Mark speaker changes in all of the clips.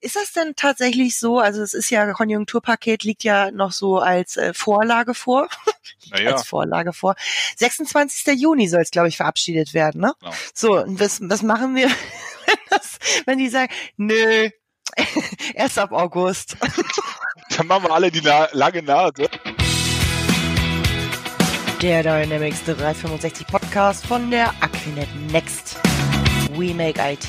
Speaker 1: Ist das denn tatsächlich so? Also es ist ja, Konjunkturpaket liegt ja noch so als äh, Vorlage vor.
Speaker 2: Naja.
Speaker 1: als Vorlage vor. 26. Juni soll es, glaube ich, verabschiedet werden, ne?
Speaker 2: Genau.
Speaker 1: So, und was, was machen wir, wenn, das, wenn die sagen, nö, erst ab August.
Speaker 2: Dann machen wir alle die Na lange Nase.
Speaker 1: Der Dynamics 365 Podcast von der Aquinet Next. We make IT.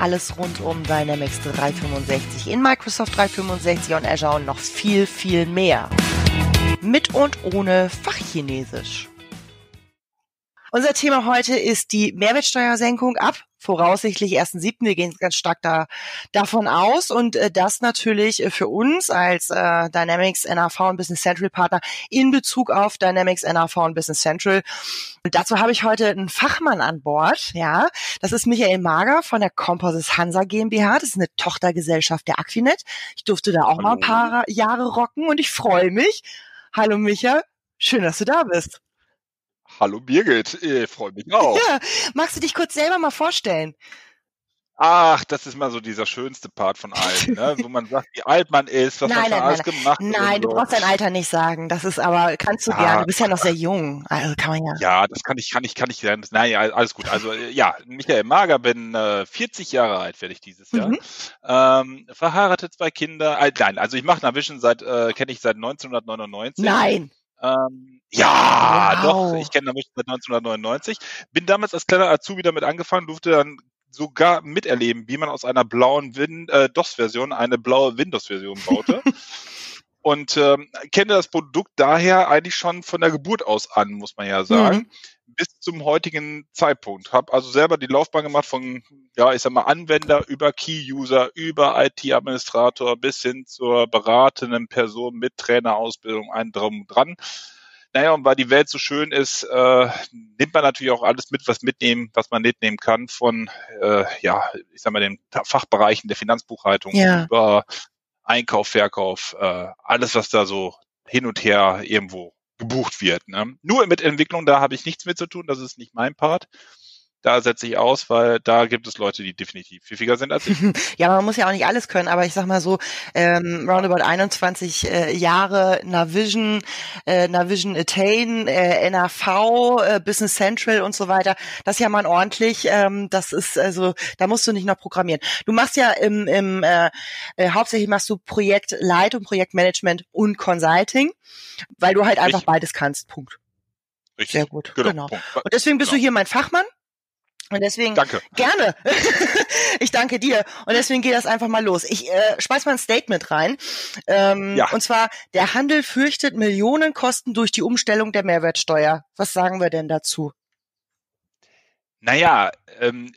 Speaker 1: Alles rund um Dynamics 365 in Microsoft 365 und Azure und noch viel, viel mehr. Mit und ohne Fachchinesisch. Unser Thema heute ist die Mehrwertsteuersenkung ab voraussichtlich 1.7. Wir gehen ganz stark da, davon aus und äh, das natürlich äh, für uns als äh, Dynamics NAV und Business Central Partner in Bezug auf Dynamics NAV und Business Central. Und dazu habe ich heute einen Fachmann an Bord. Ja, das ist Michael Mager von der Composites Hansa GmbH. Das ist eine Tochtergesellschaft der Aquinet. Ich durfte da auch
Speaker 2: Hallo.
Speaker 1: mal ein paar Jahre rocken und ich freue mich. Hallo Micha, schön, dass du da bist.
Speaker 2: Hallo Birgit, ich freue mich auch.
Speaker 1: Ja, magst du dich kurz selber mal vorstellen?
Speaker 2: Ach, das ist mal so dieser schönste Part von allen, ne? wo man sagt, wie alt man ist, was
Speaker 1: Nein,
Speaker 2: man
Speaker 1: nein,
Speaker 2: alles
Speaker 1: nein,
Speaker 2: gemacht hat.
Speaker 1: Nein,
Speaker 2: und
Speaker 1: du
Speaker 2: so.
Speaker 1: brauchst dein Alter nicht sagen. Das ist aber, kannst du
Speaker 2: Ja.
Speaker 1: gerne. Du bist ja noch sehr jung. Also kann man ja.
Speaker 2: Ja, das kann ich, kann ich, kann ich. Nein, alles gut. Also äh, ja, Michael Mager, bin äh, 40 Jahre alt, werde ich dieses Jahr.
Speaker 1: Mhm.
Speaker 2: Ähm, verheiratet, zwei Kinder. Äh, nein, also ich mache Navision seit, äh, kenne ich seit 1999.
Speaker 1: Nein.
Speaker 2: Ähm, ja,
Speaker 1: Wow.
Speaker 2: doch, ich kenne Navision seit 1999. Bin damals als kleiner Azubi damit angefangen, durfte dann sogar miterleben, wie man aus einer blauen Win äh, DOS-Version eine blaue Windows-Version baute. Und ähm, kenne das Produkt daher eigentlich schon von der Geburt aus an, muss man ja sagen,
Speaker 1: Mhm.
Speaker 2: bis zum heutigen Zeitpunkt. Habe also selber die Laufbahn gemacht von, ja, ich sag mal, Anwender über Key-User, über IT-Administrator bis hin zur beratenden Person mit Trainerausbildung, einen drum und dran. Naja, und weil die Welt so schön ist, äh, nimmt man natürlich auch alles mit, was mitnehmen, was man mitnehmen kann von, äh, ja, ich sag mal, den Fachbereichen der Finanzbuchhaltung
Speaker 1: Ja.
Speaker 2: über Einkauf, Verkauf, äh, alles, was da so hin und her irgendwo gebucht wird. Ne? Nur mit Entwicklung, da habe ich nichts mit zu tun, das ist nicht mein Part. Da setze ich aus, weil da gibt es Leute, die definitiv pfiffiger sind als ich.
Speaker 1: Ja, man muss ja auch nicht alles können, aber ich sag mal so, ähm, roundabout 21 äh, Jahre Navision, äh, Navision Attain, äh, NAV, äh, Business Central und so weiter, das ist ja mal ordentlich, ähm, das ist also, da musst du nicht noch programmieren. Du machst ja im, im äh, äh, hauptsächlich machst du Projektleitung, Projektmanagement und Consulting, weil du halt einfach
Speaker 2: Richtig.
Speaker 1: beides kannst. Punkt.
Speaker 2: Richtig.
Speaker 1: Sehr gut.
Speaker 2: Genau.
Speaker 1: Genau. Und deswegen bist
Speaker 2: Genau.
Speaker 1: du hier mein Fachmann. Und deswegen
Speaker 2: Danke.
Speaker 1: Gerne. ich danke dir. Und deswegen geht das einfach mal los. Ich äh, schmeiß mal ein Statement rein. Ähm,
Speaker 2: Ja.
Speaker 1: Und zwar, der Handel fürchtet Millionenkosten durch die Umstellung der Mehrwertsteuer. Was sagen wir denn dazu?
Speaker 2: Naja, ähm,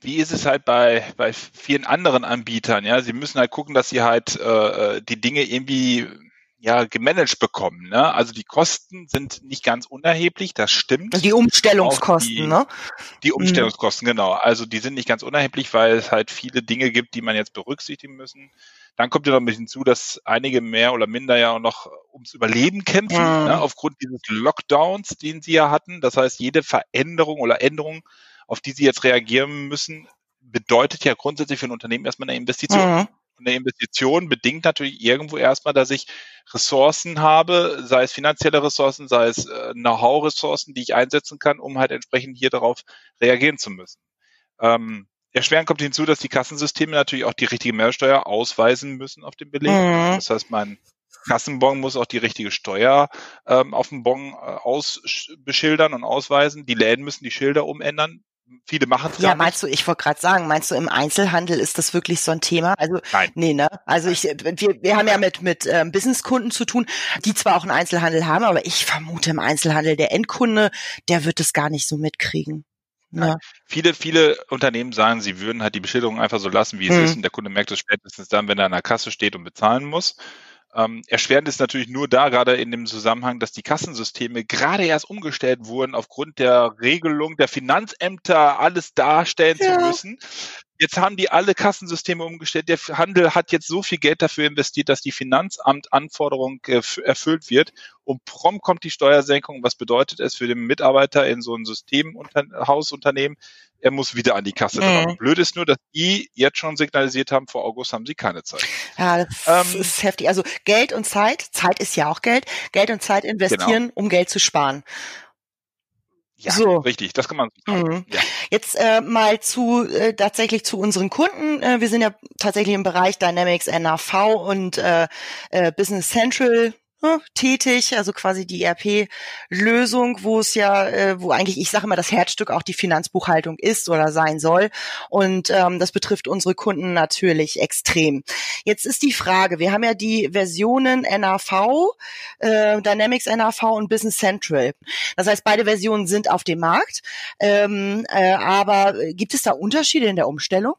Speaker 2: wie ist es halt bei, bei vielen anderen Anbietern? Ja, sie müssen halt gucken, dass sie halt äh, die Dinge irgendwie ja gemanagt bekommen. Ne? Also die Kosten sind nicht ganz unerheblich, das stimmt.
Speaker 1: Die Umstellungskosten,
Speaker 2: die-
Speaker 1: ne?
Speaker 2: Die Umstellungskosten, genau. Also die sind nicht ganz unerheblich, weil es halt viele Dinge gibt, die man jetzt berücksichtigen müssen. Dann kommt ja noch ein bisschen zu, dass einige mehr oder minder ja auch noch ums Überleben kämpfen,
Speaker 1: Mhm.
Speaker 2: ne, aufgrund dieses Lockdowns, den sie ja hatten. Das heißt, jede Veränderung oder Änderung, auf die sie jetzt reagieren müssen, bedeutet ja grundsätzlich für ein Unternehmen erstmal eine Investition.
Speaker 1: Mhm.
Speaker 2: Und eine Investition bedingt natürlich irgendwo erstmal, dass ich Ressourcen habe, sei es finanzielle Ressourcen, sei es äh, Know-how-Ressourcen, die ich einsetzen kann, um halt entsprechend hier darauf reagieren zu müssen. Ähm, erschwerend kommt hinzu, dass die Kassensysteme natürlich auch die richtige Mehrwertsteuer ausweisen müssen auf dem Beleg.
Speaker 1: Mhm.
Speaker 2: Das heißt, mein Kassenbon muss auch die richtige Steuer ähm, auf dem Bon äh, ausbeschildern und ausweisen. Die Läden müssen die Schilder umändern. Viele machen es
Speaker 1: Ja, meinst du, ich wollte gerade sagen, meinst du, im Einzelhandel ist das wirklich so ein Thema? Also,
Speaker 2: Nein.
Speaker 1: nee, ne? Also ich, wir, wir haben ja mit, mit ähm, Businesskunden zu tun, die zwar auch einen Einzelhandel haben, aber ich vermute im Einzelhandel, der Endkunde, der wird es gar nicht so mitkriegen. Ne?
Speaker 2: Nein. Viele, viele Unternehmen sagen, sie würden halt die Beschilderung einfach so lassen, wie es
Speaker 1: Mhm.
Speaker 2: ist, und der Kunde merkt es spätestens dann, wenn er an der Kasse steht und bezahlen muss. Ähm, erschwerend ist natürlich nur da, gerade in dem Zusammenhang, dass die Kassensysteme gerade erst umgestellt wurden aufgrund der Regelung der Finanzämter, alles darstellen
Speaker 1: Ja.
Speaker 2: zu müssen. Jetzt haben die alle Kassensysteme umgestellt. Der Handel hat jetzt so viel Geld dafür investiert, dass die Finanzamtanforderung erfüllt wird. Und prompt kommt die Steuersenkung. Was bedeutet es für den Mitarbeiter in so einem Systemhausunternehmen? Er muss wieder an die Kasse mhm. dran. Blöd ist nur, dass die jetzt schon signalisiert haben, vor August haben sie keine Zeit.
Speaker 1: Ja, das ähm, ist heftig. Also Geld und Zeit, Zeit ist ja auch Geld, Geld und Zeit investieren, genau. um Geld zu sparen.
Speaker 2: Ja, so. richtig, das kann man.
Speaker 1: Mhm. Ja. Jetzt äh, mal zu äh, tatsächlich zu unseren Kunden. Äh, wir sind ja tatsächlich im Bereich Dynamics NAV und äh, äh, Business Central tätig, also quasi die ERP-Lösung, wo es ja, äh, wo eigentlich, ich sage immer, das Herzstück auch die Finanzbuchhaltung ist oder sein soll. Und ähm, das betrifft unsere Kunden natürlich extrem. Jetzt ist die Frage, wir haben ja die Versionen NAV, äh, Dynamics NAV und Business Central. Das heißt, beide Versionen sind auf dem Markt. Ähm, äh, aber gibt es da Unterschiede in der Umstellung?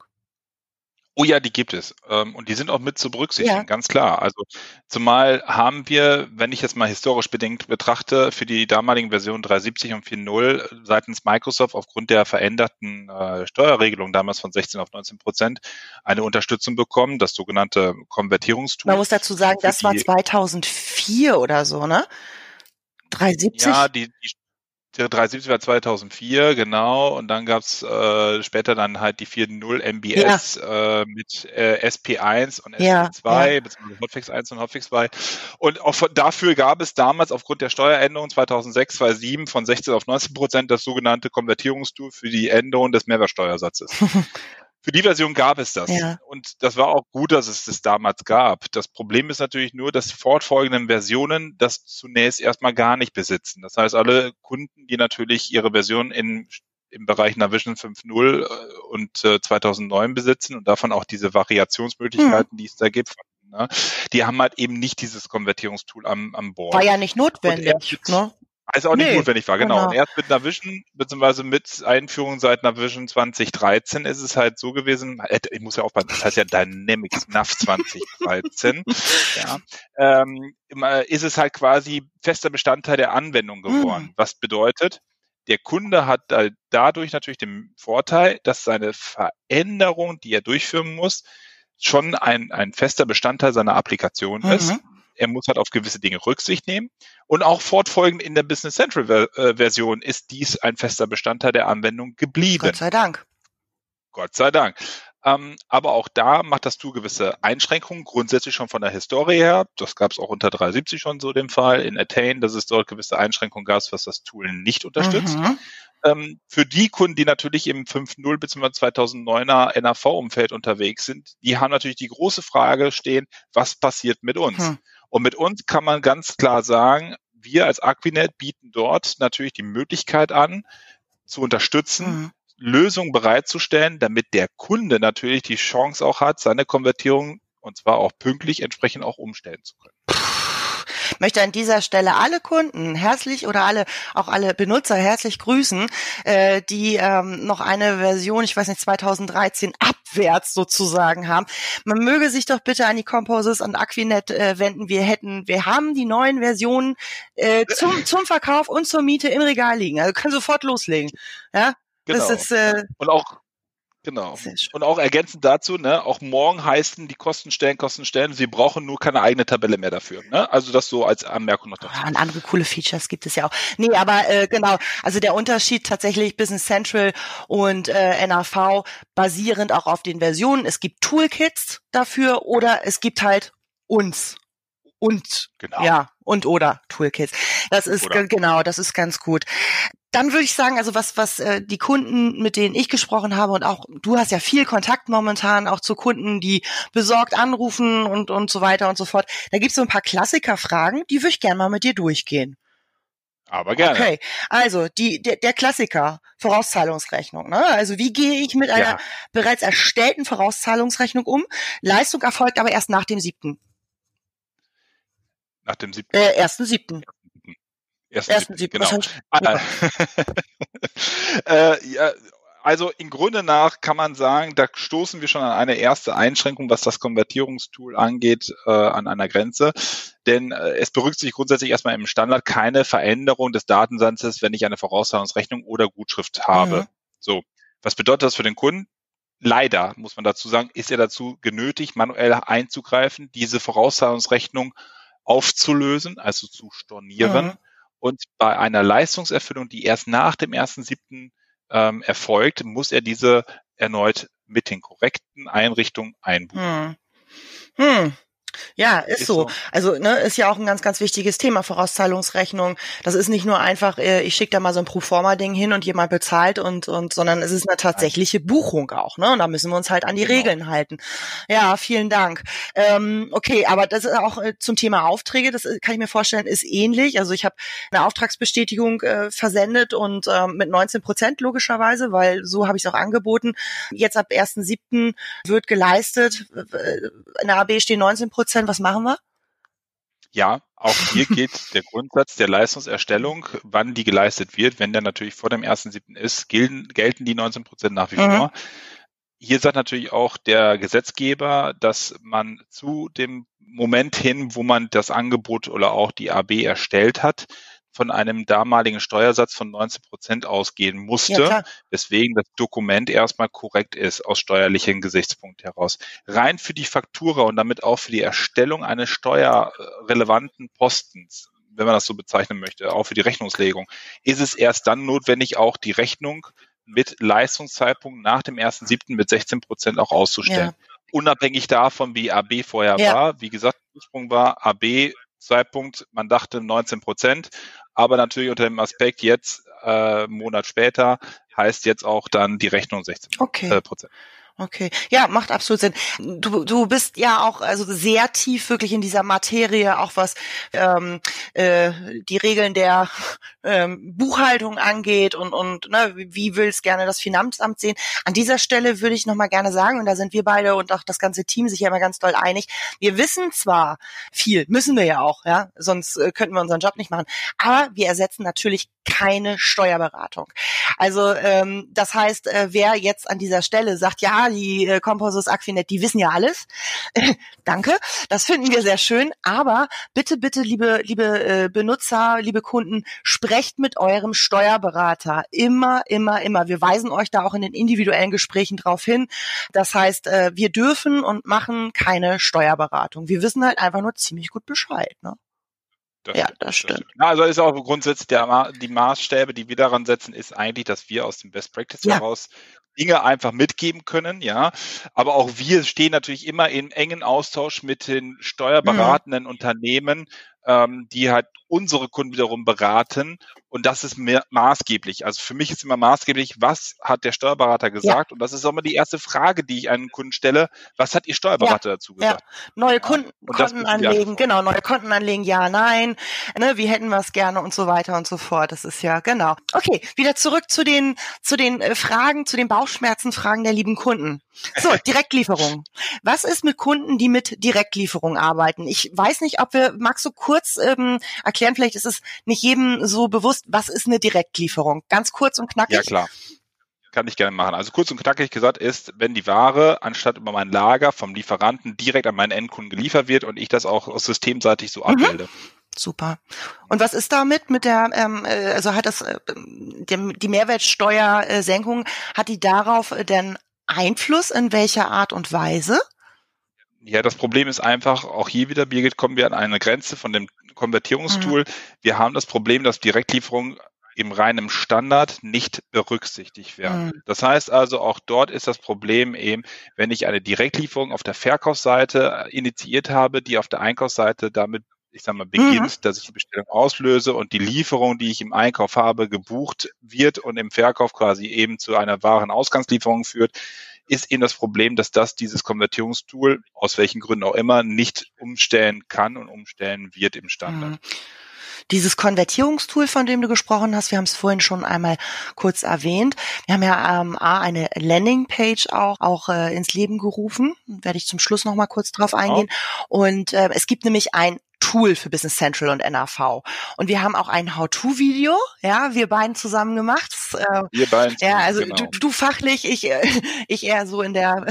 Speaker 2: Oh ja, die gibt es. Ähm, und die sind auch mit zu berücksichtigen, ja. ganz klar. Also zumal haben wir, wenn ich jetzt mal historisch bedingt betrachte, für die damaligen Versionen 370 und 4.0 seitens Microsoft aufgrund der veränderten äh, Steuerregelung damals von 16 auf 19 Prozent eine Unterstützung bekommen, das sogenannte Konvertierungstool.
Speaker 1: Man muss dazu sagen, das war 2004 oder so, ne? 370?
Speaker 2: Ja, die, die der 370 war 2004, genau. Und dann gab's äh, später dann halt die 4.0 MBS ja. äh, mit äh, SP1 und SP2, ja, beziehungsweise Hotfix 1 und Hotfix 2. Und auch von, dafür gab es damals aufgrund der Steueränderung 2006, 2007 von 16 auf 19 Prozent das sogenannte Konvertierungstool für die Änderung des Mehrwertsteuersatzes. Für die Version gab es das. Ja. Und das war auch gut, dass es das damals gab. Das Problem ist natürlich nur, dass die fortfolgenden Versionen das zunächst erstmal gar nicht besitzen. Das heißt, alle Kunden, die natürlich ihre Version in im Bereich Navision 5.0 äh, und äh, 2009 besitzen und davon auch diese Variationsmöglichkeiten, hm. die es da gibt, ne, die haben halt eben nicht dieses Konvertierungstool am, am Bord.
Speaker 1: War ja nicht notwendig.
Speaker 2: ne? Also auch nicht nee, notwendig war, genau. genau. Und erst mit Navision, beziehungsweise mit Einführung seit Navision 2013 ist es halt so gewesen, äh, ich muss ja aufpassen, das heißt ja Dynamics NAV 2013, ja, ähm, ist es halt quasi fester Bestandteil der Anwendung geworden. Hm. Was bedeutet, der Kunde hat dadurch natürlich den Vorteil, dass seine Veränderung, die er durchführen muss, schon ein, ein fester Bestandteil seiner Applikation mhm. ist er muss halt auf gewisse Dinge Rücksicht nehmen. Und auch fortfolgend in der Business Central äh, Version ist dies ein fester Bestandteil der Anwendung geblieben.
Speaker 1: Gott sei Dank.
Speaker 2: Gott sei Dank. Ähm, aber auch da macht das Tool gewisse Einschränkungen, grundsätzlich schon von der Historie her. Das gab es auch unter 370 schon so den Fall in Attain, dass es dort gewisse Einschränkungen gab, was das Tool nicht unterstützt. Mhm. Ähm, für die Kunden, die natürlich im 5.0 bzw. 2009er NAV-Umfeld unterwegs sind, die haben natürlich die große Frage stehen, was passiert mit uns? Mhm. Und mit uns kann man ganz klar sagen, wir als Aquinet bieten dort natürlich die Möglichkeit an, zu unterstützen, mhm. Lösungen bereitzustellen, damit der Kunde natürlich die Chance auch hat, seine Konvertierung und zwar auch pünktlich entsprechend auch umstellen zu können
Speaker 1: möchte an dieser Stelle alle Kunden herzlich oder alle auch alle Benutzer herzlich grüßen, äh, die ähm, noch eine Version, ich weiß nicht 2013 abwärts sozusagen haben. Man möge sich doch bitte an die Composers und Aquinet äh, wenden. Wir hätten, wir haben die neuen Versionen äh, zum zum Verkauf und zur Miete im Regal liegen. Also können sofort loslegen. Ja,
Speaker 2: Genau. Ist, äh, und auch Genau. Und auch ergänzend dazu, ne, auch morgen heißen die Kostenstellen, Kostenstellen, sie brauchen nur keine eigene Tabelle mehr dafür. Ne? Also das so als Anmerkung noch dazu.
Speaker 1: Ja, und andere coole Features gibt es ja auch. Nee, aber äh, genau, also der Unterschied tatsächlich Business Central und äh, NAV basierend auch auf den Versionen. Es gibt Toolkits dafür oder es gibt halt uns und genau. ja und oder Toolkits. Das ist oder. genau, das ist ganz gut dann würde ich sagen, also was, was äh, die Kunden, mit denen ich gesprochen habe und auch du hast ja viel Kontakt momentan auch zu Kunden, die besorgt anrufen und, und so weiter und so fort. Da gibt es so ein paar Klassikerfragen, die würde ich gerne mal mit dir durchgehen.
Speaker 2: Aber gerne.
Speaker 1: Okay, also die, der, der Klassiker, Vorauszahlungsrechnung. Ne? Also wie gehe ich mit einer ja. bereits erstellten Vorauszahlungsrechnung um? Leistung erfolgt aber erst nach dem siebten.
Speaker 2: Nach dem siebten?
Speaker 1: Äh, ersten siebten.
Speaker 2: Ersten, Ersten siebten, genau. Ah, äh, ja, also im Grunde nach kann man sagen, da stoßen wir schon an eine erste Einschränkung, was das Konvertierungstool angeht, äh, an einer Grenze. Denn äh, es berücksichtigt grundsätzlich erstmal im Standard keine Veränderung des Datensatzes, wenn ich eine Vorauszahlungsrechnung oder Gutschrift habe. Mhm. So, was bedeutet das für den Kunden? leider, muss man dazu sagen, ist er dazu genötigt, manuell einzugreifen, diese Vorauszahlungsrechnung aufzulösen, also zu stornieren. Mhm. Und bei einer Leistungserfüllung, die erst nach dem 1.7. Ähm, erfolgt, muss er diese erneut mit den korrekten Einrichtungen einbuchen.
Speaker 1: Hm. Hm. Ja, ist, ist so. so. Also ne, ist ja auch ein ganz, ganz wichtiges Thema, Vorauszahlungsrechnung. Das ist nicht nur einfach, äh, ich schicke da mal so ein Proforma-Ding hin und jemand bezahlt und, und, sondern es ist eine tatsächliche Buchung auch, ne? Und da müssen wir uns halt an die genau. Regeln halten. Ja, vielen Dank. Ähm, okay, aber das ist auch äh, zum Thema Aufträge, das äh, kann ich mir vorstellen, ist ähnlich. Also ich habe eine Auftragsbestätigung äh, versendet und ähm, mit 19 Prozent logischerweise, weil so habe ich es auch angeboten. Jetzt ab 1.7. wird geleistet. In der AB stehen 19 Prozent Prozent, was machen wir?
Speaker 2: Ja, auch hier geht der Grundsatz der Leistungserstellung, wann die geleistet wird. Wenn der natürlich vor dem 1.7. ist, gelten, gelten die 19 Prozent nach wie mhm. vor. Hier sagt natürlich auch der Gesetzgeber, dass man zu dem Moment hin, wo man das Angebot oder auch die AB erstellt hat, von einem damaligen Steuersatz von 19 Prozent ausgehen musste, ja, weswegen das Dokument erstmal korrekt ist aus steuerlichen Gesichtspunkt heraus. Rein für die Faktura und damit auch für die Erstellung eines steuerrelevanten Postens, wenn man das so bezeichnen möchte, auch für die Rechnungslegung, ist es erst dann notwendig, auch die Rechnung mit Leistungszeitpunkt nach dem 1.7. mit 16 Prozent auch auszustellen. Ja. Unabhängig davon, wie AB vorher ja. war. Wie gesagt, Ursprung war AB Zeitpunkt, man dachte 19 Prozent, aber natürlich unter dem Aspekt jetzt, äh, Monat später, heißt jetzt auch dann die Rechnung 16
Speaker 1: okay. Äh, Prozent. Okay, ja, macht absolut Sinn. Du, du bist ja auch also sehr tief wirklich in dieser Materie, auch was ähm, äh, die Regeln der ähm, Buchhaltung angeht und und ne, wie will es gerne das Finanzamt sehen. An dieser Stelle würde ich noch mal gerne sagen, und da sind wir beide und auch das ganze Team sich ja immer ganz doll einig. Wir wissen zwar viel, müssen wir ja auch, ja, sonst äh, könnten wir unseren Job nicht machen, aber wir ersetzen natürlich keine Steuerberatung. Also ähm, das heißt, äh, wer jetzt an dieser Stelle sagt, ja, die äh, Composus Aquinet, die wissen ja alles. Danke, das finden wir sehr schön. Aber bitte, bitte, liebe, liebe äh, Benutzer, liebe Kunden, sprecht mit eurem Steuerberater. Immer, immer, immer. Wir weisen euch da auch in den individuellen Gesprächen drauf hin. Das heißt, äh, wir dürfen und machen keine Steuerberatung. Wir wissen halt einfach nur ziemlich gut Bescheid. Ne?
Speaker 2: Das ja, das stimmt. Das also ist auch grundsätzlich der, die Maßstäbe, die wir daran setzen, ist eigentlich, dass wir aus dem Best Practice ja. heraus Dinge einfach mitgeben können, ja. Aber auch wir stehen natürlich immer in engen Austausch mit den steuerberatenden mhm. Unternehmen, ähm, die halt unsere Kunden wiederum beraten. Und das ist mehr maßgeblich. Also für mich ist immer maßgeblich, was hat der Steuerberater gesagt? Ja. Und das ist auch immer die erste Frage, die ich einem Kunden stelle. Was hat Ihr Steuerberater ja. dazu gesagt?
Speaker 1: Ja. Neue Kunden, Konten anlegen, genau, neue Konten anlegen, ja, nein, ne, wie hätten wir es gerne und so weiter und so fort. Das ist ja, genau. Okay, wieder zurück zu den, zu den äh, Fragen, zu den Bauchschmerzenfragen der lieben Kunden. So, Direktlieferung. Was ist mit Kunden, die mit Direktlieferung arbeiten? Ich weiß nicht, ob wir, magst du kurz ähm, erklären, vielleicht ist es nicht jedem so bewusst, was ist eine Direktlieferung? Ganz kurz und knackig.
Speaker 2: Ja, klar. Kann ich gerne machen. Also kurz und knackig gesagt ist, wenn die Ware anstatt über mein Lager vom Lieferanten direkt an meinen Endkunden geliefert wird und ich das auch systemseitig so mhm. abbilde.
Speaker 1: Super. Und was ist damit mit der, ähm, äh, also hat das äh, die Mehrwertsteuersenkung, hat die darauf denn Einfluss in welcher Art und Weise?
Speaker 2: Ja, das Problem ist einfach, auch hier wieder, Birgit, kommen wir an eine Grenze von dem Konvertierungstool. Mhm. Wir haben das Problem, dass Direktlieferungen im reinen Standard nicht berücksichtigt werden. Mhm. Das heißt also, auch dort ist das Problem eben, wenn ich eine Direktlieferung auf der Verkaufsseite initiiert habe, die auf der Einkaufsseite damit ich sag mal, beginnt, mhm. dass ich die Bestellung auslöse und die Lieferung, die ich im Einkauf habe, gebucht wird und im Verkauf quasi eben zu einer wahren Ausgangslieferung führt, ist eben das Problem, dass das dieses Konvertierungstool, aus welchen Gründen auch immer, nicht umstellen kann und umstellen wird im Standard. Mhm.
Speaker 1: Dieses Konvertierungstool, von dem du gesprochen hast, wir haben es vorhin schon einmal kurz erwähnt. Wir haben ja ähm, A, eine Landingpage auch, auch äh, ins Leben gerufen. Werde ich zum Schluss noch mal kurz drauf eingehen. Oh. Und äh, es gibt nämlich ein Tool für Business Central und NAV. Und wir haben auch ein How-To-Video, ja, wir beiden zusammen gemacht.
Speaker 2: Äh, wir beiden.
Speaker 1: Ja, also genau. du, du fachlich, ich, äh, ich eher so in der.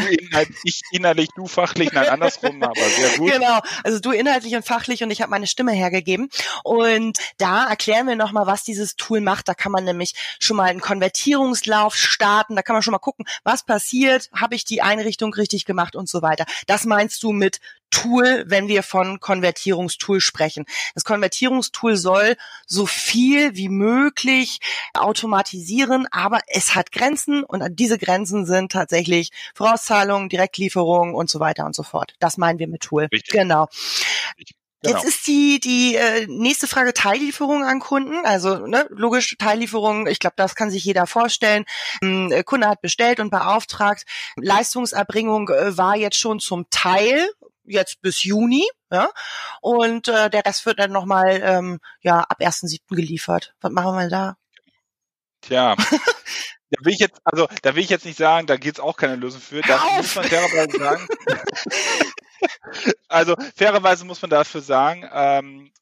Speaker 2: ich innerlich, du fachlich, nein, andersrum, aber sehr gut.
Speaker 1: Genau, also du inhaltlich und fachlich und ich habe meine Stimme hergegeben. Und da erklären wir nochmal, was dieses Tool macht. Da kann man nämlich schon mal einen Konvertierungslauf starten, da kann man schon mal gucken, was passiert, habe ich die Einrichtung richtig gemacht und so weiter. Das meinst du mit Tool, wenn wir von Konvertierungstool sprechen. Das Konvertierungstool soll so viel wie möglich automatisieren, aber es hat Grenzen und diese Grenzen sind tatsächlich Vorauszahlungen, Direktlieferungen und so weiter und so fort. Das meinen wir mit Tool. Richtig. Genau. Genau. Jetzt ist die die äh, nächste Frage Teillieferung an Kunden. Also ne, logisch Teillieferung. Ich glaube, das kann sich jeder vorstellen. Ein äh, Kunde hat bestellt und beauftragt. Leistungserbringung äh, war jetzt schon zum Teil jetzt bis Juni, ja, und äh, der Rest wird dann nochmal ähm, ja ab 1.7. geliefert. Was machen wir da?
Speaker 2: Tja, da will ich jetzt, also da will ich jetzt nicht sagen, da gibt's auch keine Lösung für. Da muss man fairerweise sagen. also fairerweise muss man dafür sagen, ähm,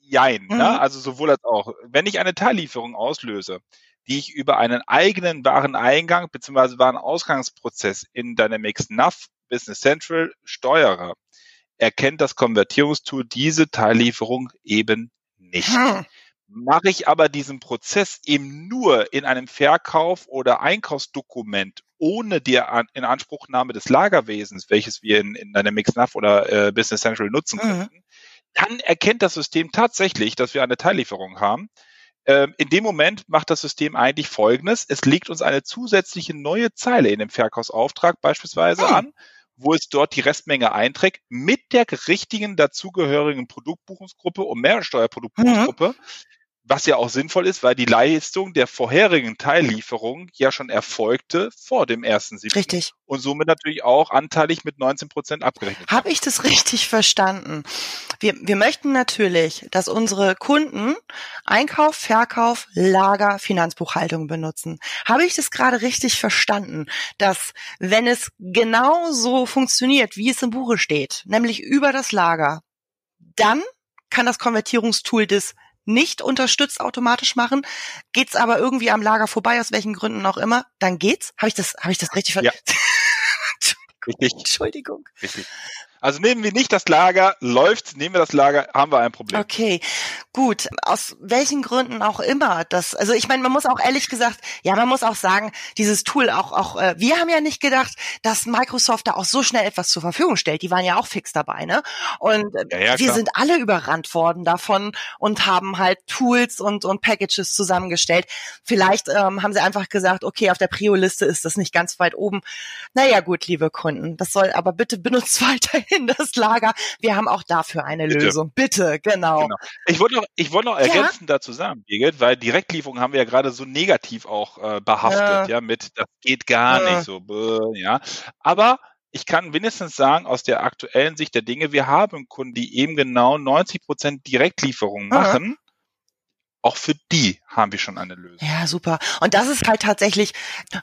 Speaker 2: jein, ne? mhm. ne? also sowohl als auch. Wenn ich eine Teillieferung auslöse, die ich über einen eigenen Wareneingang bzw. Warenausgangsprozess in Dynamics NAV Business Central steuere, erkennt das Konvertierungstool diese Teillieferung eben nicht. Hm. Mache ich aber diesen Prozess eben nur in einem Verkauf oder Einkaufsdokument ohne die Inanspruchnahme des Lagerwesens, welches wir in, in Dynamics NAV oder äh, Business Central nutzen mhm. könnten, dann erkennt das System tatsächlich, dass wir eine Teillieferung haben. Ähm, in dem Moment macht das System eigentlich Folgendes. Es legt uns eine zusätzliche neue Zeile in dem Verkaufsauftrag beispielsweise mhm. an wo es dort die Restmenge einträgt, mit der richtigen dazugehörigen Produktbuchungsgruppe und Mehrwertsteuerproduktbuchungsgruppe. Mhm was ja auch sinnvoll ist, weil die Leistung der vorherigen Teillieferung ja schon erfolgte vor dem ersten Siebten.
Speaker 1: Richtig.
Speaker 2: Und somit natürlich auch anteilig mit 19 Prozent abgerechnet.
Speaker 1: Habe ich das richtig verstanden? Wir, wir möchten natürlich, dass unsere Kunden Einkauf, Verkauf, Lager, Finanzbuchhaltung benutzen. Habe ich das gerade richtig verstanden, dass wenn es genau so funktioniert, wie es im Buche steht, nämlich über das Lager, dann kann das Konvertierungstool das nicht unterstützt automatisch machen, geht's aber irgendwie am Lager vorbei, aus welchen Gründen auch immer, dann geht's. Habe ich das, habe ich das richtig verstanden? Ja.
Speaker 2: Richtig. Entschuldigung. Richtig. Also nehmen wir nicht das Lager, läuft's, nehmen wir das Lager, haben wir ein Problem.
Speaker 1: Okay, gut. Aus welchen Gründen auch immer. Das, also ich meine, man muss auch ehrlich gesagt, ja, man muss auch sagen, dieses Tool auch, auch, äh, wir haben ja nicht gedacht, dass Microsoft da auch so schnell etwas zur Verfügung stellt. Die waren ja auch fix dabei, ne? Und äh, ja, ja, wir sind alle überrannt worden davon und haben halt Tools und, und Packages zusammengestellt. Vielleicht ähm, haben sie einfach gesagt, okay, auf der Prio-Liste ist das nicht ganz weit oben. Naja, gut, liebe Kunden, das soll aber bitte benutzt weiterhin in das Lager. Wir haben auch dafür eine Bitte. Lösung. Bitte, genau. genau.
Speaker 2: Ich wollte noch, ich wollte noch ergänzend ja? dazu sagen, Birgit, weil Direktlieferung haben wir ja gerade so negativ auch äh, behaftet, ja. ja, mit das geht gar ja. nicht so, ja. Aber ich kann wenigstens sagen, aus der aktuellen Sicht der Dinge, wir haben Kunden, die eben genau 90 Prozent Direktlieferungen machen auch für die haben wir schon eine Lösung.
Speaker 1: Ja, super. Und das ist halt tatsächlich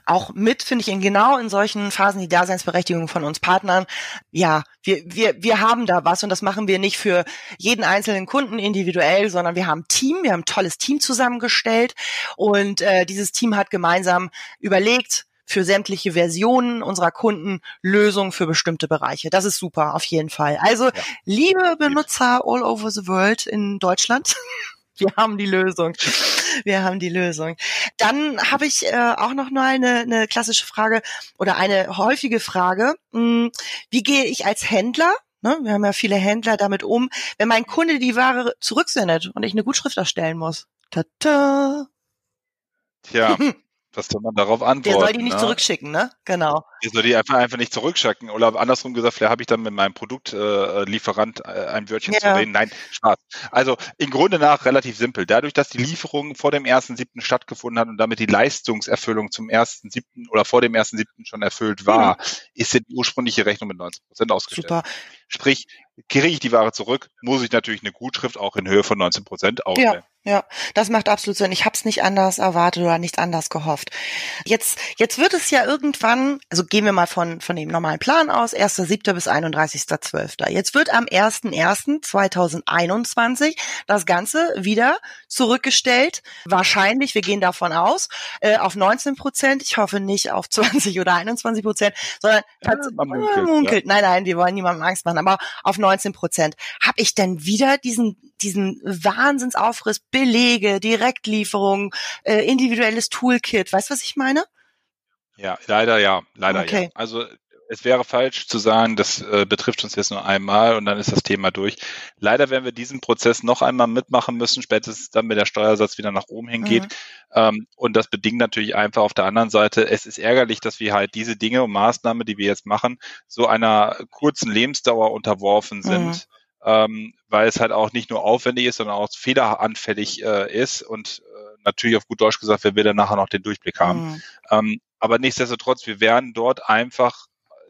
Speaker 1: auch mit, finde ich, in genau in solchen Phasen die Daseinsberechtigung von uns Partnern. Ja, wir, wir, wir haben da was und das machen wir nicht für jeden einzelnen Kunden individuell, sondern wir haben ein Team, wir haben ein tolles Team zusammengestellt und äh, dieses Team hat gemeinsam überlegt, für sämtliche Versionen unserer Kunden Lösungen für bestimmte Bereiche. Das ist super, auf jeden Fall. Also, ja. liebe Benutzer all over the world in Deutschland, wir haben die Lösung. Wir haben die Lösung. Dann habe ich äh, auch noch mal eine, eine klassische Frage oder eine häufige Frage. Hm, wie gehe ich als Händler Ne, wir haben ja viele Händler damit um, wenn mein Kunde die Ware zurücksendet und ich eine Gutschrift erstellen muss. Tata.
Speaker 2: Tja, was soll man darauf antworten?
Speaker 1: Der soll die nicht ne? zurückschicken, ne? Genau.
Speaker 2: Der soll die einfach, einfach nicht zurückschicken. Oder andersrum gesagt, vielleicht habe ich dann mit meinem Produktlieferant äh, äh, ein Wörtchen ja. zu reden. Nein, Spaß. Also im Grunde nach relativ simpel. Dadurch, dass die Lieferung vor dem 1.7. stattgefunden hat und damit die Leistungserfüllung zum 1.7. oder vor dem 1.7. schon erfüllt war, mhm. ist die ursprüngliche Rechnung mit 19 Prozent ausgestellt. Super. Sprich, kriege ich die Ware zurück, muss ich natürlich eine Gutschrift auch in Höhe von 19 Prozent ausstellen.
Speaker 1: Ja. Ja, das macht absolut Sinn. Ich habe es nicht anders erwartet oder nicht anders gehofft. Jetzt, jetzt wird es ja irgendwann, also gehen wir mal von, von dem normalen Plan aus, 1.7. bis 31.12. Jetzt wird am 1.1.2021 das Ganze wieder zurückgestellt. Wahrscheinlich, wir gehen davon aus, äh, auf 19 Prozent. Ich hoffe nicht auf 20 oder 21 Prozent, sondern ja, man munkelt, munkelt. Ja. Nein, nein, wir wollen niemandem Angst machen, aber auf 19 Prozent. Habe ich denn wieder diesen, diesen Wahnsinnsaufriss Belege, Direktlieferung, äh, individuelles Toolkit. Weißt du, was ich meine?
Speaker 2: Ja, leider ja, leider okay. ja. Also es wäre falsch zu sagen, das äh, betrifft uns jetzt nur einmal und dann ist das Thema durch. Leider werden wir diesen Prozess noch einmal mitmachen müssen, spätestens dann, wenn der Steuersatz wieder nach oben hingeht. Mhm. Ähm, und das bedingt natürlich einfach auf der anderen Seite, es ist ärgerlich, dass wir halt diese Dinge und Maßnahmen, die wir jetzt machen, so einer kurzen Lebensdauer unterworfen sind. Mhm ähm, weil es halt auch nicht nur aufwendig ist, sondern auch fehleranfällig äh, ist und äh, natürlich auf gut Deutsch gesagt, wer will dann nachher noch den Durchblick haben. Mhm. Ähm, aber nichtsdestotrotz, wir werden dort einfach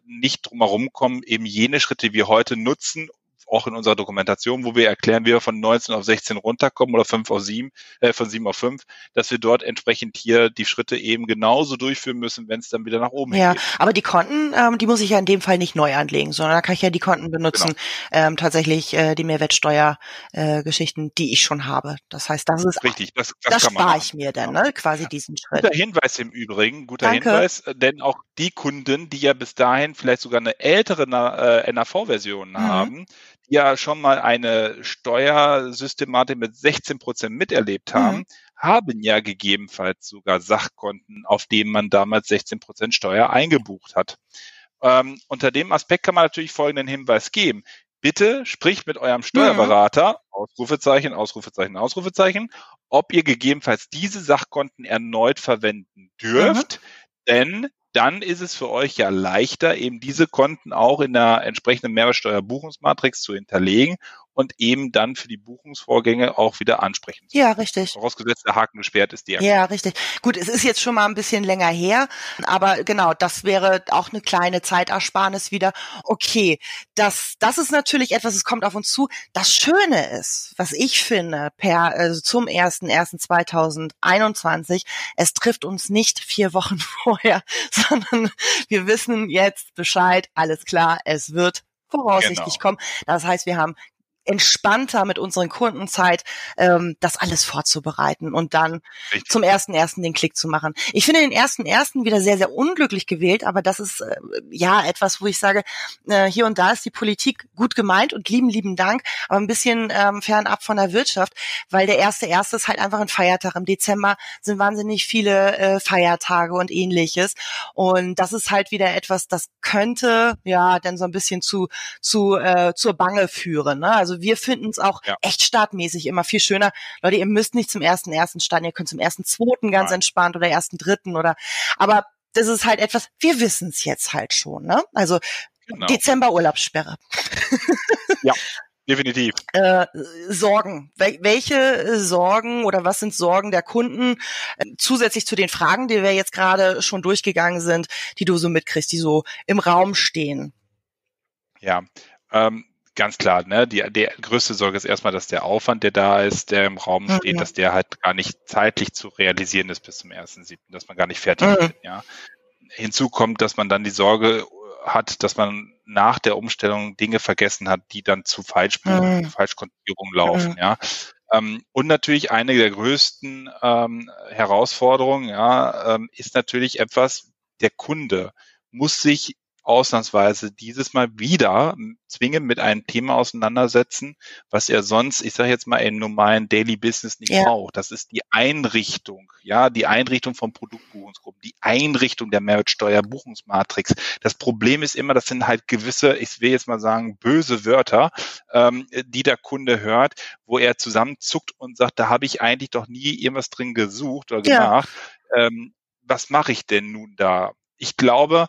Speaker 2: nicht drum herum kommen, eben jene Schritte, die wir heute nutzen, auch in unserer Dokumentation, wo wir erklären, wie wir von 19 auf 16 runterkommen oder 5 auf 7, äh, von 7 auf 5, dass wir dort entsprechend hier die Schritte eben genauso durchführen müssen, wenn es dann wieder nach oben
Speaker 1: ja, geht. Ja, aber die Konten, ähm, die muss ich ja in dem Fall nicht neu anlegen, sondern da kann ich ja die Konten benutzen, genau. ähm, tatsächlich äh, die Mehrwertsteuer-Geschichten, äh, die ich schon habe. Das heißt, das ist
Speaker 2: richtig, das,
Speaker 1: das, das spare ich mir dann, ne, quasi ja. diesen Schritt.
Speaker 2: Guter Hinweis im Übrigen, guter Danke. Hinweis, denn auch die Kunden, die ja bis dahin vielleicht sogar eine ältere äh, NAV-Version mhm. haben, ja schon mal eine Steuersystematik mit 16 Prozent miterlebt haben, mhm. haben ja gegebenenfalls sogar Sachkonten, auf denen man damals 16 Prozent Steuer eingebucht hat. Ähm, unter dem Aspekt kann man natürlich folgenden Hinweis geben. Bitte spricht mit eurem Steuerberater, mhm. Ausrufezeichen, Ausrufezeichen, Ausrufezeichen, ob ihr gegebenenfalls diese Sachkonten erneut verwenden dürft. Mhm. Denn dann ist es für euch ja leichter, eben diese Konten auch in der entsprechenden Mehrwertsteuerbuchungsmatrix zu hinterlegen und eben dann für die Buchungsvorgänge auch wieder ansprechen.
Speaker 1: Ja, richtig.
Speaker 2: Vorausgesetzt, der Haken gesperrt ist
Speaker 1: direkt. Ja, richtig. Gut, es ist jetzt schon mal ein bisschen länger her, aber genau, das wäre auch eine kleine Zeitersparnis wieder. Okay, das, das ist natürlich etwas, es kommt auf uns zu. Das Schöne ist, was ich finde, per, also zum 1.1.2021, es trifft uns nicht vier Wochen vorher, sondern wir wissen jetzt Bescheid, alles klar, es wird voraussichtlich genau. kommen. Das heißt, wir haben entspannter mit unseren Kunden Zeit, ähm, das alles vorzubereiten und dann Richtig. zum ersten ersten den Klick zu machen. Ich finde den ersten ersten wieder sehr sehr unglücklich gewählt, aber das ist äh, ja etwas, wo ich sage, äh, hier und da ist die Politik gut gemeint und lieben lieben Dank, aber ein bisschen ähm, fernab von der Wirtschaft, weil der erste erste ist halt einfach ein Feiertag. Im Dezember sind wahnsinnig viele äh, Feiertage und ähnliches und das ist halt wieder etwas, das könnte ja dann so ein bisschen zu zu äh, zur Bange führen. Ne? Also wir finden es auch ja. echt startmäßig immer viel schöner. Leute, ihr müsst nicht zum ersten ersten starten, ihr könnt zum ersten zweiten ganz Nein. entspannt oder ersten dritten oder aber das ist halt etwas, wir wissen es jetzt halt schon, ne? Also genau. Dezember Urlaubssperre.
Speaker 2: ja. Definitiv.
Speaker 1: Äh, Sorgen. Wel welche Sorgen oder was sind Sorgen der Kunden äh, zusätzlich zu den Fragen, die wir jetzt gerade schon durchgegangen sind, die du so mitkriegst, die so im Raum stehen?
Speaker 2: Ja, ähm, ganz klar, ne, die, die größte Sorge ist erstmal, dass der Aufwand, der da ist, der im Raum mhm. steht, dass der halt gar nicht zeitlich zu realisieren ist bis zum ersten siebten, dass man gar nicht fertig mhm. wird, ja. Hinzu kommt, dass man dann die Sorge hat, dass man nach der Umstellung Dinge vergessen hat, die dann zu Falschbuchungen, mhm. Falschkonfigurungen laufen, mhm. ja. Ähm, und natürlich eine der größten ähm, Herausforderungen, ja, ähm, ist natürlich etwas, der Kunde muss sich ausnahmsweise dieses Mal wieder zwingend mit einem Thema auseinandersetzen, was er sonst, ich sage jetzt mal, im normalen Daily Business nicht ja. braucht. Das ist die Einrichtung, ja, die Einrichtung von Produktbuchungsgruppen, die Einrichtung der Mehrwertsteuerbuchungsmatrix. Das Problem ist immer, das sind halt gewisse, ich will jetzt mal sagen, böse Wörter, ähm, die der Kunde hört, wo er zusammenzuckt und sagt, da habe ich eigentlich doch nie irgendwas drin gesucht oder gemacht. Ja. Ähm, was mache ich denn nun da? Ich glaube,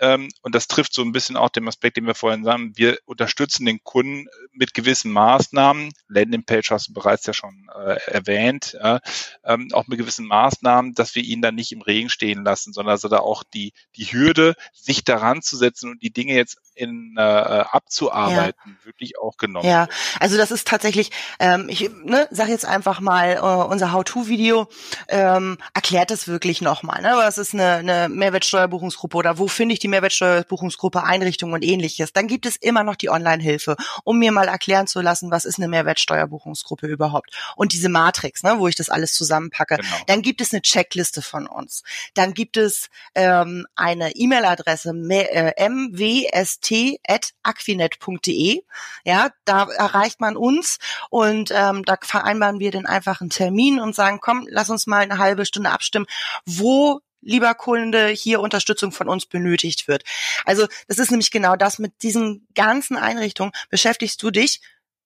Speaker 2: ähm, und das trifft so ein bisschen auch den Aspekt, den wir vorhin sagen, wir unterstützen den Kunden mit gewissen Maßnahmen. Landingpage hast du bereits ja schon äh, erwähnt, äh, ähm, auch mit gewissen Maßnahmen, dass wir ihn dann nicht im Regen stehen lassen, sondern dass er da auch die, die Hürde, sich daran zu setzen und die Dinge jetzt in äh, abzuarbeiten, ja. wirklich auch genommen.
Speaker 1: Ja, also das ist tatsächlich, ähm, ich ne, sage jetzt einfach mal, äh, unser How-To-Video ähm, erklärt das wirklich nochmal. Ne? Was ist eine, eine Mehrwertsteuerbuchungsgruppe oder wo finde ich die Mehrwertsteuerbuchungsgruppe, Einrichtungen und ähnliches? Dann gibt es immer noch die Online-Hilfe, um mir mal erklären zu lassen, was ist eine Mehrwertsteuerbuchungsgruppe überhaupt und diese Matrix, ne, wo ich das alles zusammenpacke. Genau. Dann gibt es eine Checkliste von uns. Dann gibt es ähm, eine E-Mail-Adresse äh, mwst tt.aquinet.de. Ja, da erreicht man uns und ähm, da vereinbaren wir dann einfach einen Termin und sagen, komm, lass uns mal eine halbe Stunde abstimmen, wo lieber Kunde, hier Unterstützung von uns benötigt wird. Also das ist nämlich genau das, mit diesen ganzen Einrichtungen beschäftigst du dich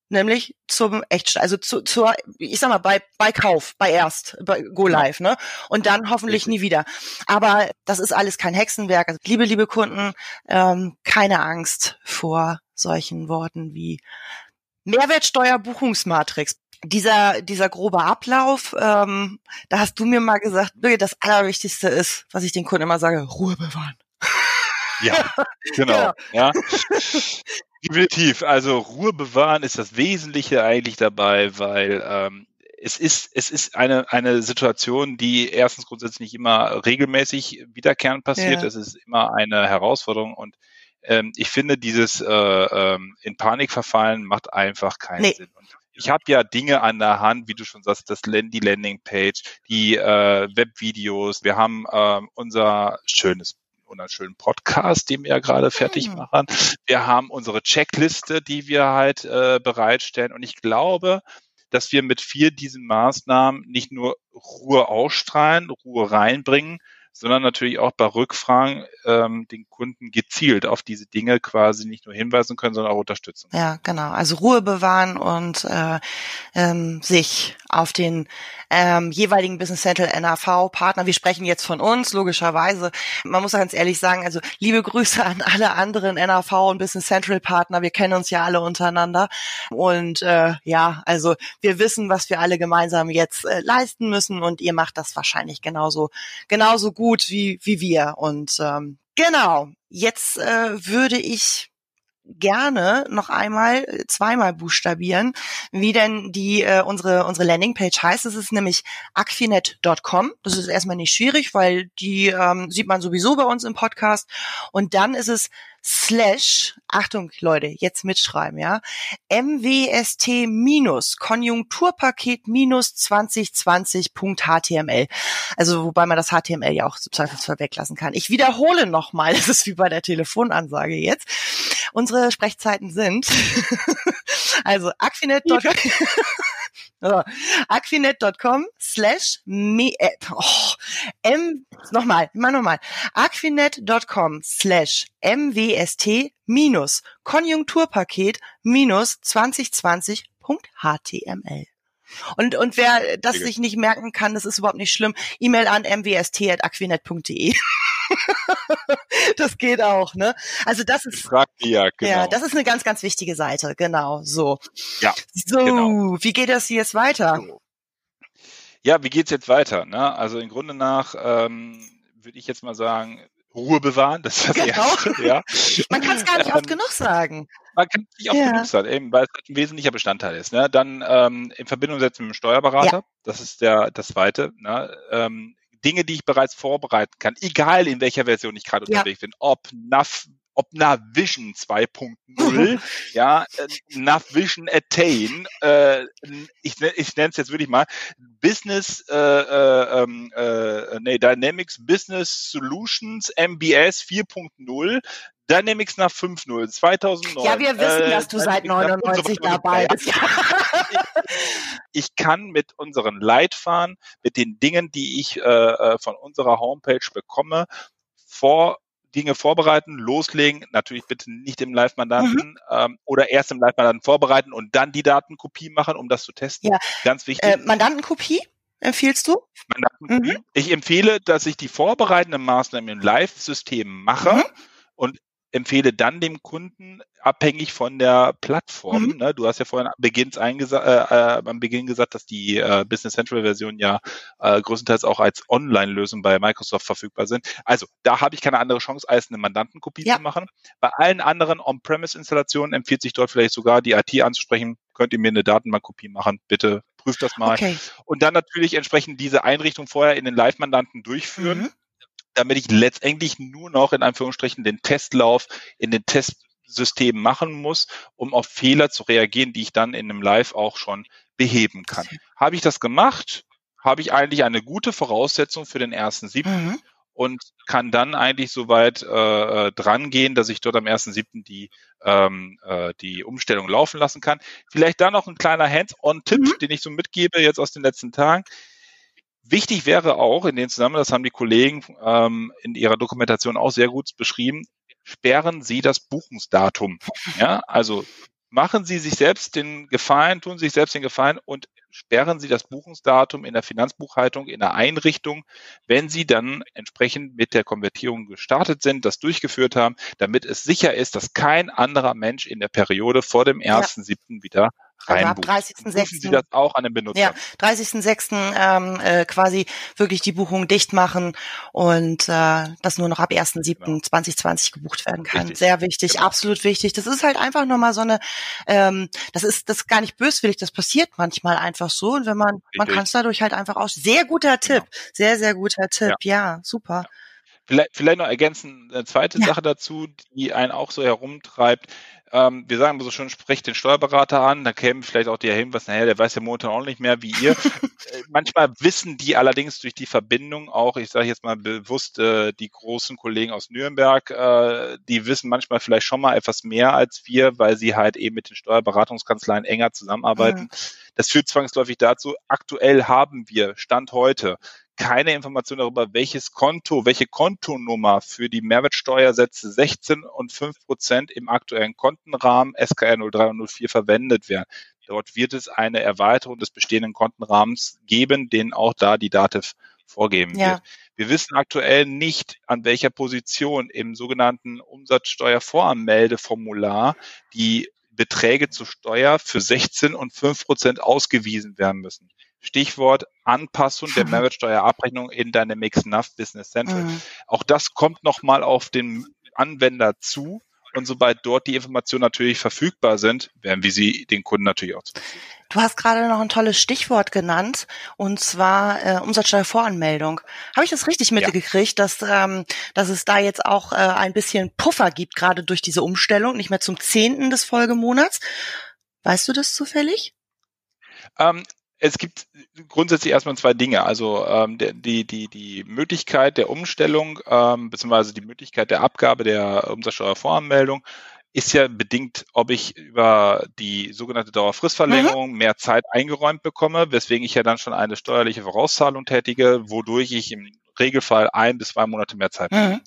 Speaker 1: nämlich zum echt also zu, zur ich sag mal bei bei Kauf bei erst bei Go Live ne? Und dann hoffentlich nie wieder. Aber das ist alles kein Hexenwerk. Also, liebe liebe Kunden ähm, keine Angst vor solchen Worten wie Mehrwertsteuerbuchungsmatrix dieser dieser grobe Ablauf ähm, da hast du mir mal gesagt das allerwichtigste ist was ich den Kunden immer sage Ruhe bewahren
Speaker 2: ja, genau. genau. Ja. Definitiv. Also Ruhe bewahren ist das Wesentliche eigentlich dabei, weil ähm, es ist, es ist eine, eine Situation, die erstens grundsätzlich nicht immer regelmäßig wiederkehrend passiert. Es ist immer eine Herausforderung und ähm, ich finde, dieses äh, ähm, in Panik verfallen macht einfach keinen nee. Sinn. Und ich habe ja Dinge an der Hand, wie du schon sagst, das die Landingpage, die äh, Webvideos. Wir haben äh, unser schönes unseren schönen Podcast, den wir ja gerade fertig hm. machen. Wir haben unsere Checkliste, die wir halt äh, bereitstellen. Und ich glaube, dass wir mit vier diesen Maßnahmen nicht nur Ruhe ausstrahlen, Ruhe reinbringen, sondern natürlich auch bei Rückfragen ähm, den Kunden gezielt auf diese Dinge quasi nicht nur hinweisen können, sondern auch unterstützen.
Speaker 1: Ja, genau. Also Ruhe bewahren und äh, ähm, sich auf den ähm, jeweiligen Business Central NAV Partner. Wir sprechen jetzt von uns, logischerweise. Man muss ganz ehrlich sagen, also liebe Grüße an alle anderen NAV und Business Central Partner. Wir kennen uns ja alle untereinander. Und äh, ja, also wir wissen, was wir alle gemeinsam jetzt äh, leisten müssen und ihr macht das wahrscheinlich genauso, genauso gut wie, wie wir. Und ähm, genau, jetzt äh, würde ich gerne noch einmal äh, zweimal buchstabieren, wie denn die äh, unsere unsere Landingpage heißt. Es ist nämlich aquinet.com. Das ist erstmal nicht schwierig, weil die ähm, sieht man sowieso bei uns im Podcast. Und dann ist es slash, Achtung Leute, jetzt mitschreiben, ja, mwst minus Konjunkturpaket minus 2020.html. Also wobei man das HTML ja auch zum Zweifelsfall weglassen kann. Ich wiederhole nochmal, das ist wie bei der Telefonansage jetzt. Unsere Sprechzeiten sind also aquinet.com also, aquinet.com slash me, äh, oh, m, nochmal, mal nochmal, aquinet.com slash mwst minus Konjunkturpaket minus 2020.html. Und, und wer das sich nicht merken kann, das ist überhaupt nicht schlimm. E-Mail an mwst.aquinet.de. das geht auch, ne? Also das ist ja, genau. ja, das ist eine ganz, ganz wichtige Seite, genau. So.
Speaker 2: Ja.
Speaker 1: So, genau. wie geht das jetzt weiter?
Speaker 2: Ja, wie geht's jetzt weiter? Ne? Also im Grunde nach ähm, würde ich jetzt mal sagen, Ruhe bewahren, das ist das genau. Erste. Ja.
Speaker 1: Man kann es gar nicht oft ähm, genug sagen.
Speaker 2: Man kann es nicht oft ja. genug sagen, eben, weil es halt ein wesentlicher Bestandteil ist. Ne? Dann ähm, in Verbindung setzen mit dem Steuerberater, ja. das ist der das Zweite. Ne? Ähm, Dinge, die ich bereits vorbereiten kann, egal in welcher Version ich gerade ja. unterwegs bin, ob NAV, ob Navision 2.0, ja, äh, Navision Attain, äh, ich, ich nenne es jetzt wirklich mal Business, äh, äh, ähm, äh, nee, Dynamics Business Solutions MBS 4.0, Dynamics nach 5.0, 2009.
Speaker 1: Ja, wir wissen, äh, dass du seit 99 so dabei bist.
Speaker 2: ich kann mit unseren Leitfaden, mit den Dingen, die ich äh, äh, von unserer Homepage bekomme, vor Dinge vorbereiten, loslegen, natürlich bitte nicht im Live-Mandanten mhm. ähm, oder erst im Live-Mandanten vorbereiten und dann die Datenkopie machen, um das zu testen. Ja. Ganz wichtig. Äh,
Speaker 1: Mandantenkopie empfiehlst du?
Speaker 2: Mandantenkopie. Mhm. Ich empfehle, dass ich die vorbereitenden Maßnahmen im Live-System mache. Mhm und empfehle dann dem Kunden abhängig von der Plattform. Mhm. Ne? Du hast ja vorhin am Beginn, äh, äh, am Beginn gesagt, dass die äh, Business Central Version ja äh, größtenteils auch als Online-Lösung bei Microsoft verfügbar sind. Also da habe ich keine andere Chance, als eine Mandantenkopie ja. zu machen. Bei allen anderen On-Premise-Installationen empfiehlt sich dort vielleicht sogar die IT anzusprechen. Könnt ihr mir eine Datenbankkopie machen? Bitte prüft das mal. Okay. Und dann natürlich entsprechend diese Einrichtung vorher in den Live-Mandanten durchführen. Mhm damit ich letztendlich nur noch in Anführungsstrichen den Testlauf in den Testsystemen machen muss, um auf Fehler zu reagieren, die ich dann in einem Live auch schon beheben kann. Habe ich das gemacht, habe ich eigentlich eine gute Voraussetzung für den ersten siebten mhm. und kann dann eigentlich soweit äh, äh dran gehen, dass ich dort am ersten siebten die ähm, äh, die Umstellung laufen lassen kann. Vielleicht da noch ein kleiner Hands-on-Tipp, mhm. den ich so mitgebe jetzt aus den letzten Tagen. Wichtig wäre auch in den Zusammenhang, das haben die Kollegen ähm, in ihrer Dokumentation auch sehr gut beschrieben, sperren Sie das Buchungsdatum. Ja, also machen Sie sich selbst den Gefallen, tun Sie sich selbst den Gefallen und sperren Sie das Buchungsdatum in der Finanzbuchhaltung, in der Einrichtung, wenn Sie dann entsprechend mit der Konvertierung gestartet sind, das durchgeführt haben, damit es sicher ist, dass kein anderer Mensch in der Periode vor dem 1.7. Ja. wieder
Speaker 1: also ab 30.06.
Speaker 2: Sie das auch an den Benutzer?
Speaker 1: Ja, 30.06. Ähm, äh, quasi wirklich die Buchung dicht machen und äh, das nur noch ab 1.07.2020 genau. gebucht werden kann. Richtig. Sehr wichtig, genau. absolut wichtig. Das ist halt einfach nochmal so eine, ähm, das ist das ist gar nicht böswillig, das passiert manchmal einfach so und wenn man, Richtig. man kann es dadurch halt einfach aus. Sehr guter genau. Tipp, sehr, sehr guter Tipp, ja, ja super. Ja.
Speaker 2: Vielleicht, vielleicht noch ergänzen, eine zweite ja. Sache dazu, die einen auch so herumtreibt. Ähm, wir sagen so schön, sprecht den Steuerberater an, da käme vielleicht auch der Hinweis, naja, der weiß ja momentan auch nicht mehr wie ihr. Äh, manchmal wissen die allerdings durch die Verbindung auch, ich sage jetzt mal bewusst, äh, die großen Kollegen aus Nürnberg, äh, die wissen manchmal vielleicht schon mal etwas mehr als wir, weil sie halt eben mit den Steuerberatungskanzleien enger zusammenarbeiten. Mhm. Das führt zwangsläufig dazu, aktuell haben wir, Stand heute, keine Information darüber, welches Konto, welche Kontonummer für die Mehrwertsteuersätze 16 und 5 Prozent im aktuellen Kontenrahmen SKR 03 und 04 verwendet werden. Dort wird es eine Erweiterung des bestehenden Kontenrahmens geben, den auch da die DATEV vorgeben ja. wird. Wir wissen aktuell nicht, an welcher Position im sogenannten Umsatzsteuervoranmeldeformular die Beträge zur Steuer für 16 und 5 Prozent ausgewiesen werden müssen. Stichwort Anpassung der Mehrwertsteuerabrechnung in Dynamics NAV Business Central. Mhm. Auch das kommt nochmal auf den Anwender zu. Und sobald dort die Informationen natürlich verfügbar sind, werden wir sie den Kunden natürlich auch.
Speaker 1: Du hast gerade noch ein tolles Stichwort genannt, und zwar äh, Umsatzsteuervoranmeldung. Habe ich das richtig mitgekriegt, ja. dass, ähm, dass es da jetzt auch äh, ein bisschen Puffer gibt, gerade durch diese Umstellung, nicht mehr zum Zehnten des Folgemonats? Weißt du das zufällig?
Speaker 2: Ähm, es gibt grundsätzlich erstmal zwei Dinge. Also ähm, die, die, die Möglichkeit der Umstellung ähm, beziehungsweise die Möglichkeit der Abgabe der Umsatzsteuervoranmeldung ist ja bedingt, ob ich über die sogenannte Dauerfristverlängerung mhm. mehr Zeit eingeräumt bekomme, weswegen ich ja dann schon eine steuerliche Vorauszahlung tätige, wodurch ich im Regelfall ein bis zwei Monate mehr Zeit habe. Mhm.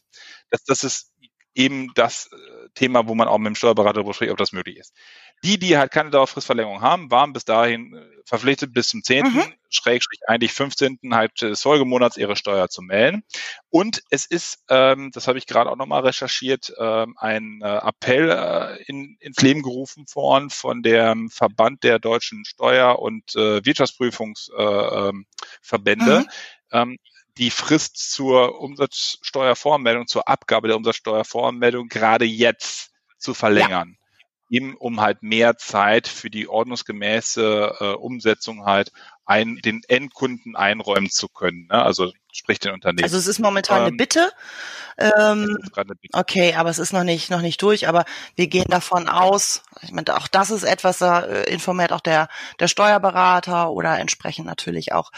Speaker 2: Das, das ist eben das äh, Thema, wo man auch mit dem Steuerberater darüber spricht, ob das möglich ist. Die, die halt keine Dauerfristverlängerung haben, waren bis dahin äh, verpflichtet, bis zum 10. Mhm. Schrägstrich eigentlich 15. halt des Folgemonats ihre Steuer zu melden. Und es ist, ähm, das habe ich gerade auch nochmal recherchiert, ähm, ein äh, Appell äh, in, ins Leben gerufen worden von dem Verband der deutschen Steuer- und äh, Wirtschaftsprüfungsverbände. Äh, mhm. ähm, die Frist zur Umsatzsteuervoranmeldung, zur Abgabe der Umsatzsteuervoranmeldung gerade jetzt zu verlängern. Ja. Eben um halt mehr Zeit für die ordnungsgemäße äh, Umsetzung halt ein, den Endkunden einräumen zu können. Ne? Also sprich den Unternehmen.
Speaker 1: Also es ist momentan ähm, eine Bitte. Ähm, okay, aber es ist noch nicht noch nicht durch. Aber wir gehen davon aus. Ich meine, auch das ist etwas, da äh, informiert auch der der Steuerberater oder entsprechend natürlich auch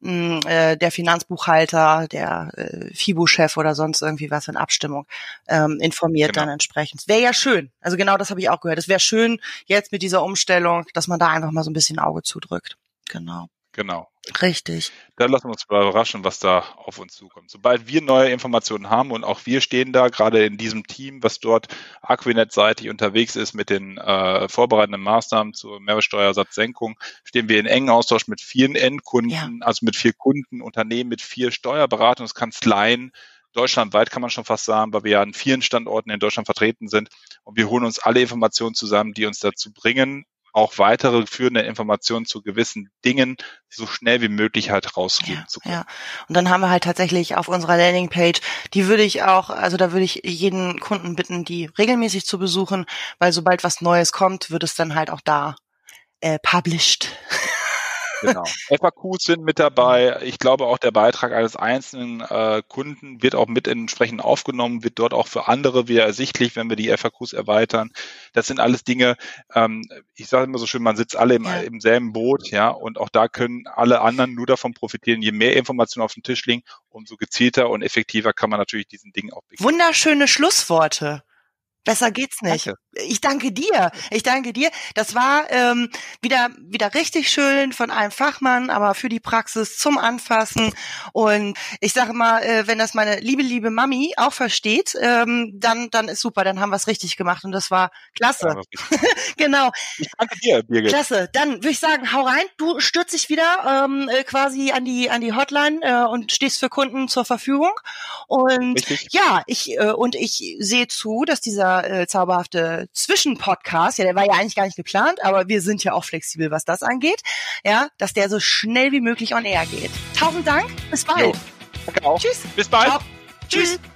Speaker 1: mh, mm, äh, der Finanzbuchhalter, der äh, FIBO-Chef oder sonst irgendwie was in Abstimmung ähm, informiert genau. dann entsprechend. Wäre ja schön. Also genau das habe ich auch gehört. Es wäre schön jetzt mit dieser Umstellung, dass man da einfach mal so ein bisschen Auge zudrückt. Genau.
Speaker 2: Genau.
Speaker 1: Richtig.
Speaker 2: Dann lassen wir uns überraschen, was da auf uns zukommt. Sobald wir neue Informationen haben und auch wir stehen da gerade in diesem Team, was dort Aquinet-seitig unterwegs ist mit den äh, vorbereitenden Maßnahmen zur Mehrwertsteuersatzsenkung, stehen wir in engen Austausch mit vielen Endkunden, ja. also mit vier Kunden, Unternehmen, mit vier Steuerberatungskanzleien, deutschlandweit kann man schon fast sagen, weil wir ja an vielen Standorten in Deutschland vertreten sind. Und wir holen uns alle Informationen zusammen, die uns dazu bringen, auch weitere führende Informationen zu gewissen Dingen so schnell wie möglich halt rausgeben
Speaker 1: ja,
Speaker 2: zu können.
Speaker 1: Ja. Und dann haben wir halt tatsächlich auf unserer Landingpage, die würde ich auch, also da würde ich jeden Kunden bitten, die regelmäßig zu besuchen, weil sobald was Neues kommt, wird es dann halt auch da äh, published.
Speaker 2: Genau. FAQs sind mit dabei. Ich glaube auch der Beitrag eines einzelnen äh, Kunden wird auch mit entsprechend aufgenommen, wird dort auch für andere wieder ersichtlich, wenn wir die FAQs erweitern. Das sind alles Dinge, ähm, ich sage immer so schön, man sitzt alle im, ja. im selben Boot, ja, und auch da können alle anderen nur davon profitieren. Je mehr Informationen auf dem Tisch liegen, umso gezielter und effektiver kann man natürlich diesen Dingen auch
Speaker 1: begegnen. Wunderschöne Schlussworte. Besser geht's nicht. Danke. Ich danke dir. Ich danke dir. Das war ähm, wieder wieder richtig schön von einem Fachmann, aber für die Praxis zum Anfassen. Und ich sage mal, äh, wenn das meine liebe liebe Mami auch versteht, ähm, dann dann ist super. Dann haben wir es richtig gemacht und das war klasse. Ja, genau.
Speaker 2: Ich danke dir, Birgit.
Speaker 1: Klasse. Dann würde ich sagen, hau rein. Du stürzt dich wieder ähm, äh, quasi an die an die Hotline äh, und stehst für Kunden zur Verfügung. Und richtig. ja, ich äh, und ich sehe zu, dass dieser äh, zauberhafte Zwischenpodcast, ja, der war ja eigentlich gar nicht geplant, aber wir sind ja auch flexibel, was das angeht, ja, dass der so schnell wie möglich on air geht. Tausend Dank, bis bald. Jo,
Speaker 2: danke auch. Tschüss. Bis bald. Ciao.
Speaker 1: Tschüss. Tschüss.